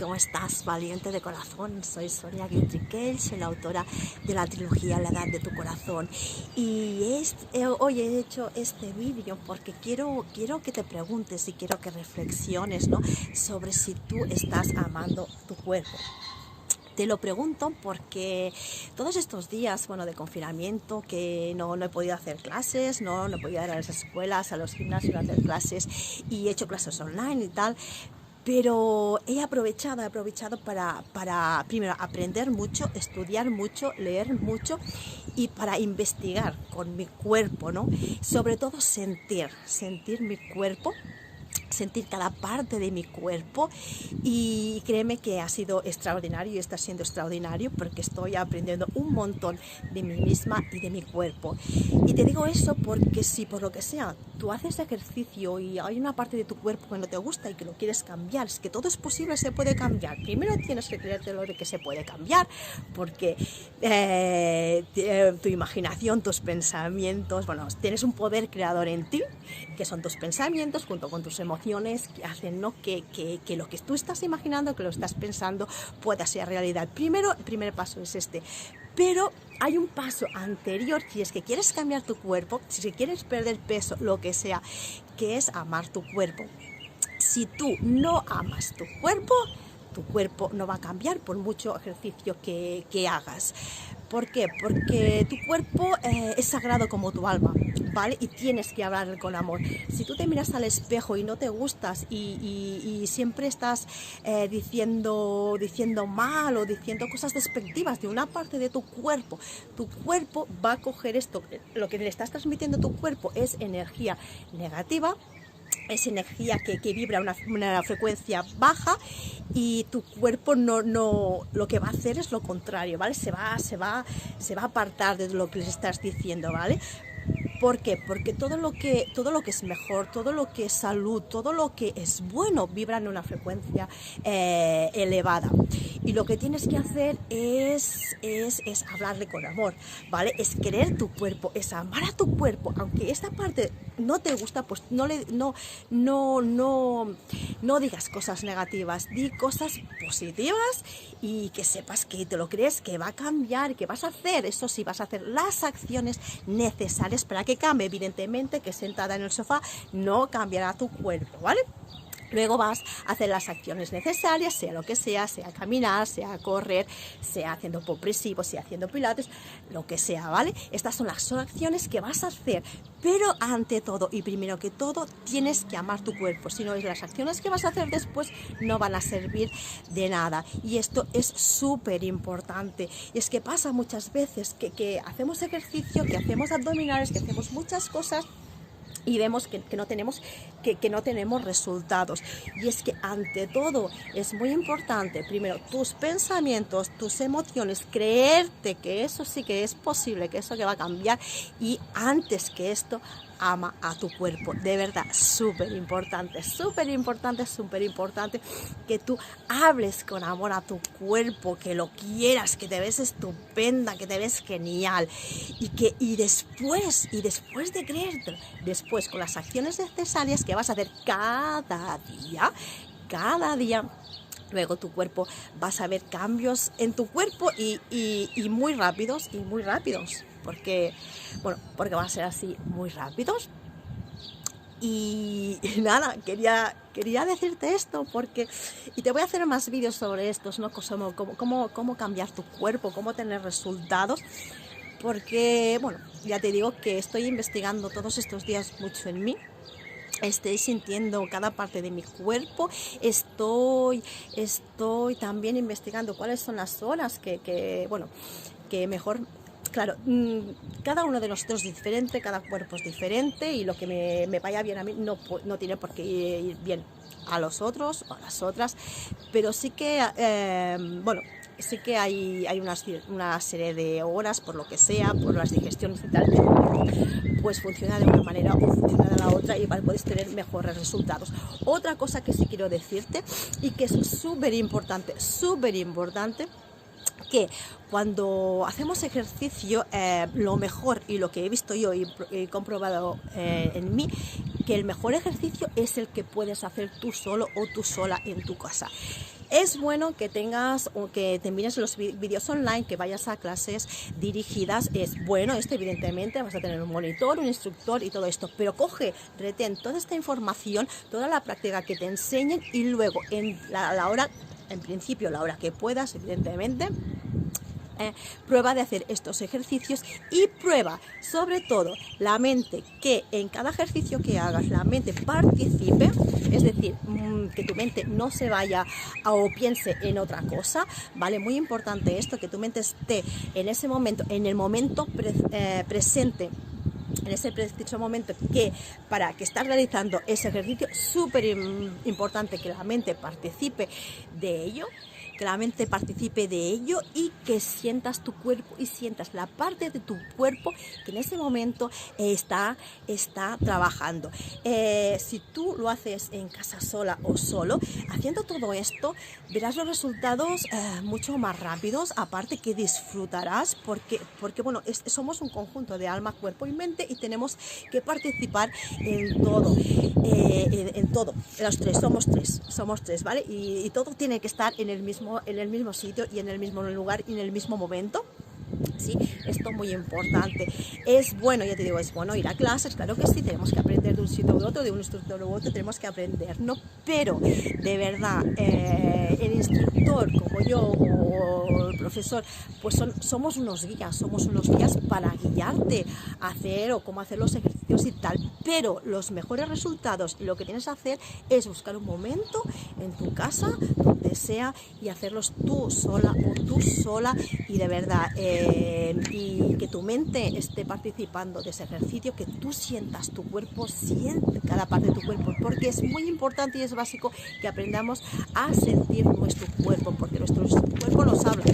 ¿cómo estás, valiente de corazón? Soy Sonia Guiltriquel, soy la autora de la trilogía La Edad de tu Corazón. Y eh, hoy he hecho este vídeo porque quiero, quiero que te preguntes y quiero que reflexiones ¿no? sobre si tú estás amando tu cuerpo. Te lo pregunto porque todos estos días, bueno, de confinamiento, que no, no he podido hacer clases, no, no he podido ir a las escuelas, a los gimnasios a hacer clases y he hecho clases online y tal, pero he aprovechado, he aprovechado para, para, primero, aprender mucho, estudiar mucho, leer mucho y para investigar con mi cuerpo, ¿no? Sobre todo sentir, sentir mi cuerpo sentir cada parte de mi cuerpo y créeme que ha sido extraordinario y está siendo extraordinario porque estoy aprendiendo un montón de mí misma y de mi cuerpo. Y te digo eso porque si por lo que sea tú haces ejercicio y hay una parte de tu cuerpo que no te gusta y que lo quieres cambiar, es que todo es posible, se puede cambiar. Primero tienes que creértelo de que se puede cambiar porque eh, eh, tu imaginación, tus pensamientos, bueno, tienes un poder creador en ti que son tus pensamientos junto con tus emociones que hacen ¿no? que, que, lo que tú estás imaginando, que lo estás pensando, pueda ser realidad. Primero, el primer paso es este. Pero hay un paso anterior, si es que quieres cambiar tu cuerpo, si quieres perder peso, lo que sea, que es amar tu cuerpo. Si tú no amas tu cuerpo, tu cuerpo no va a cambiar por mucho ejercicio que, que hagas. ¿Por qué? Porque tu cuerpo eh, es sagrado como tu alma, ¿vale? Y tienes que hablar con amor. Si tú te miras al espejo y no te gustas y, siempre estás eh, diciendo, diciendo mal o diciendo cosas despectivas de una parte de tu cuerpo, tu cuerpo va a coger esto. Lo que le estás transmitiendo a tu cuerpo es energía negativa es energía que, vibra a una, una, frecuencia baja y tu cuerpo no, no, lo que va a hacer es lo contrario, ¿vale? Se va, se va, se va a apartar de lo que les estás diciendo, ¿vale? ¿Por qué? Porque todo lo, que, todo lo que es mejor, todo lo que es salud, todo lo que es bueno vibra en una frecuencia eh, elevada. Y lo que tienes que hacer es, es, es, hablarle con amor, ¿vale? Es querer tu cuerpo, es amar a tu cuerpo, aunque esta parte no te gusta, pues no le, no, no, no, no digas cosas negativas, di cosas positivas y que sepas que te lo crees, que va a cambiar, que vas a hacer, eso sí, vas a hacer las acciones necesarias para que cambie. Evidentemente que sentada en el sofá no cambiará tu cuerpo, ¿vale? Luego vas a hacer las acciones necesarias, sea lo que sea, sea caminar, sea correr, sea haciendo popresivo, sea haciendo pilates, lo que sea, ¿vale? Estas son las acciones que vas a hacer, pero ante todo y primero que todo tienes que amar tu cuerpo, si no las acciones que vas a hacer después no van a servir de nada. Y esto es súper importante. Y es que pasa muchas veces que, que hacemos ejercicio, que hacemos abdominales, que hacemos muchas cosas y vemos que, no tenemos, que, no tenemos resultados. Y es que ante todo es muy importante, primero, tus pensamientos, tus emociones, creerte que eso sí que es posible, que eso que va a cambiar y antes que esto, ama a tu cuerpo. De verdad, súper importante, súper importante, súper importante que tú hables con amor a tu cuerpo, que lo quieras, que te ves estupenda, que te ves genial. Y que y después, y después de creerte, después con las acciones necesarias que vas a hacer cada día, cada día, luego tu cuerpo vas a ver cambios en tu cuerpo y, muy rápidos y muy rápidos porque, bueno, porque van a ser así muy rápidos. Y, nada, quería, quería decirte esto porque, y te voy a hacer más vídeos sobre estos, ¿no? Cómo, cómo, cómo cambiar tu cuerpo, cómo tener resultados, porque, bueno, ya te digo que estoy investigando todos estos días mucho en mí, estoy sintiendo cada parte de mi cuerpo, estoy, estoy también investigando cuáles son las horas que, que bueno, que mejor claro, mm, cada uno de nosotros es diferente, cada cuerpo es diferente y lo que me, vaya bien a mí no, no, tiene por qué ir bien a los otros o a las otras, pero sí que, em, bueno, sí que hay, hay una, serie de horas, por lo que sea, por las digestiones y tal, pues funciona de una manera o funciona de la otra y puedes tener mejores resultados. Otra cosa que sí quiero decirte y que es súper importante, súper importante, que cuando hacemos ejercicio, eh, lo mejor y lo que he visto yo y comprobado eh, en mí, que el mejor ejercicio es el que puedes hacer tú solo o tú sola en tu casa. Es bueno que tengas o que te mires los vídeos online, que vayas a clases dirigidas. Es bueno, esto evidentemente vas a tener un monitor, un instructor y todo esto, pero coge, retén toda esta información, toda la práctica que te enseñen y luego en la hora, en principio la hora que puedas, evidentemente, eh, prueba de hacer estos ejercicios y prueba sobre todo la mente que en cada ejercicio que hagas la mente participe, es decir, mm, que tu mente no se vaya o piense en otra cosa, ¿vale? Muy importante esto, que tu mente esté en ese momento, en el momento eh, presente en ese preciso momento que para que estás realizando ese ejercicio, súper importante que la mente participe de ello que la mente participe de ello y que sientas tu cuerpo y sientas la parte de tu cuerpo que en ese momento está, está trabajando. Eh, si tú lo haces en casa sola o solo, haciendo todo esto, verás los resultados eh, mucho más rápidos, aparte que disfrutarás porque, porque bueno, somos un conjunto de alma, cuerpo y mente y tenemos que participar en todo, eh, en, todo. Los tres, somos tres, somos tres, ¿vale? y todo tiene que estar en el mismo en el mismo sitio y en el mismo lugar y en el mismo momento. ¿sí? Esto es muy importante. Es bueno, ya te digo, es bueno ir a clases, claro que sí, tenemos que aprender de un sitio u otro, de un instructor u otro, tenemos que aprender, ¿no? Pero, de verdad, eh, el instructor como yo o profesor, pues somos unos guías, somos unos guías para guiarte a hacer o cómo hacer los ejercicios y tal, pero los mejores resultados, lo que tienes que hacer es buscar un momento en tu casa, donde sea, y hacerlos tú sola o tú sola, y de verdad, eh, y que tu mente esté participando de ese ejercicio, que tú sientas tu cuerpo, siente cada parte de tu cuerpo, porque es muy importante y es básico que aprendamos a sentir nuestro cuerpo, porque nuestro cuerpo nos habla,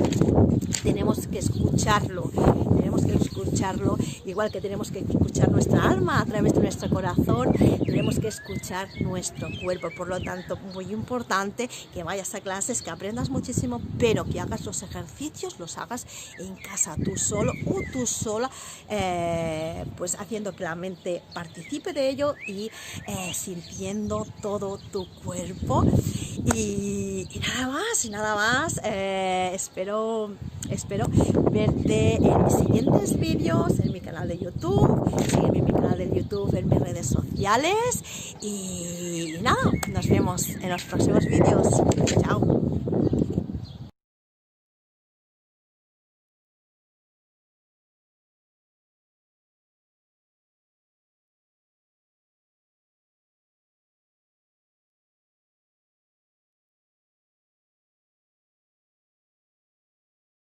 tenemos que escucharlo, igual que tenemos que escuchar nuestra alma a través de nuestro corazón, tenemos que escuchar nuestro cuerpo, por lo tanto, muy importante que vayas a clases, que aprendas muchísimo, pero que hagas los ejercicios, los hagas en casa, tú solo o tú sola, eh, pues haciendo que la mente participe de ello y eh, sintiendo todo tu cuerpo. Y, nada más, y nada más. Eh, espero, espero verte en mis siguientes vídeos, en mi canal de YouTube, sígueme en mi canal de YouTube, en mis redes sociales. Y nada, nos vemos en los próximos vídeos. Chao.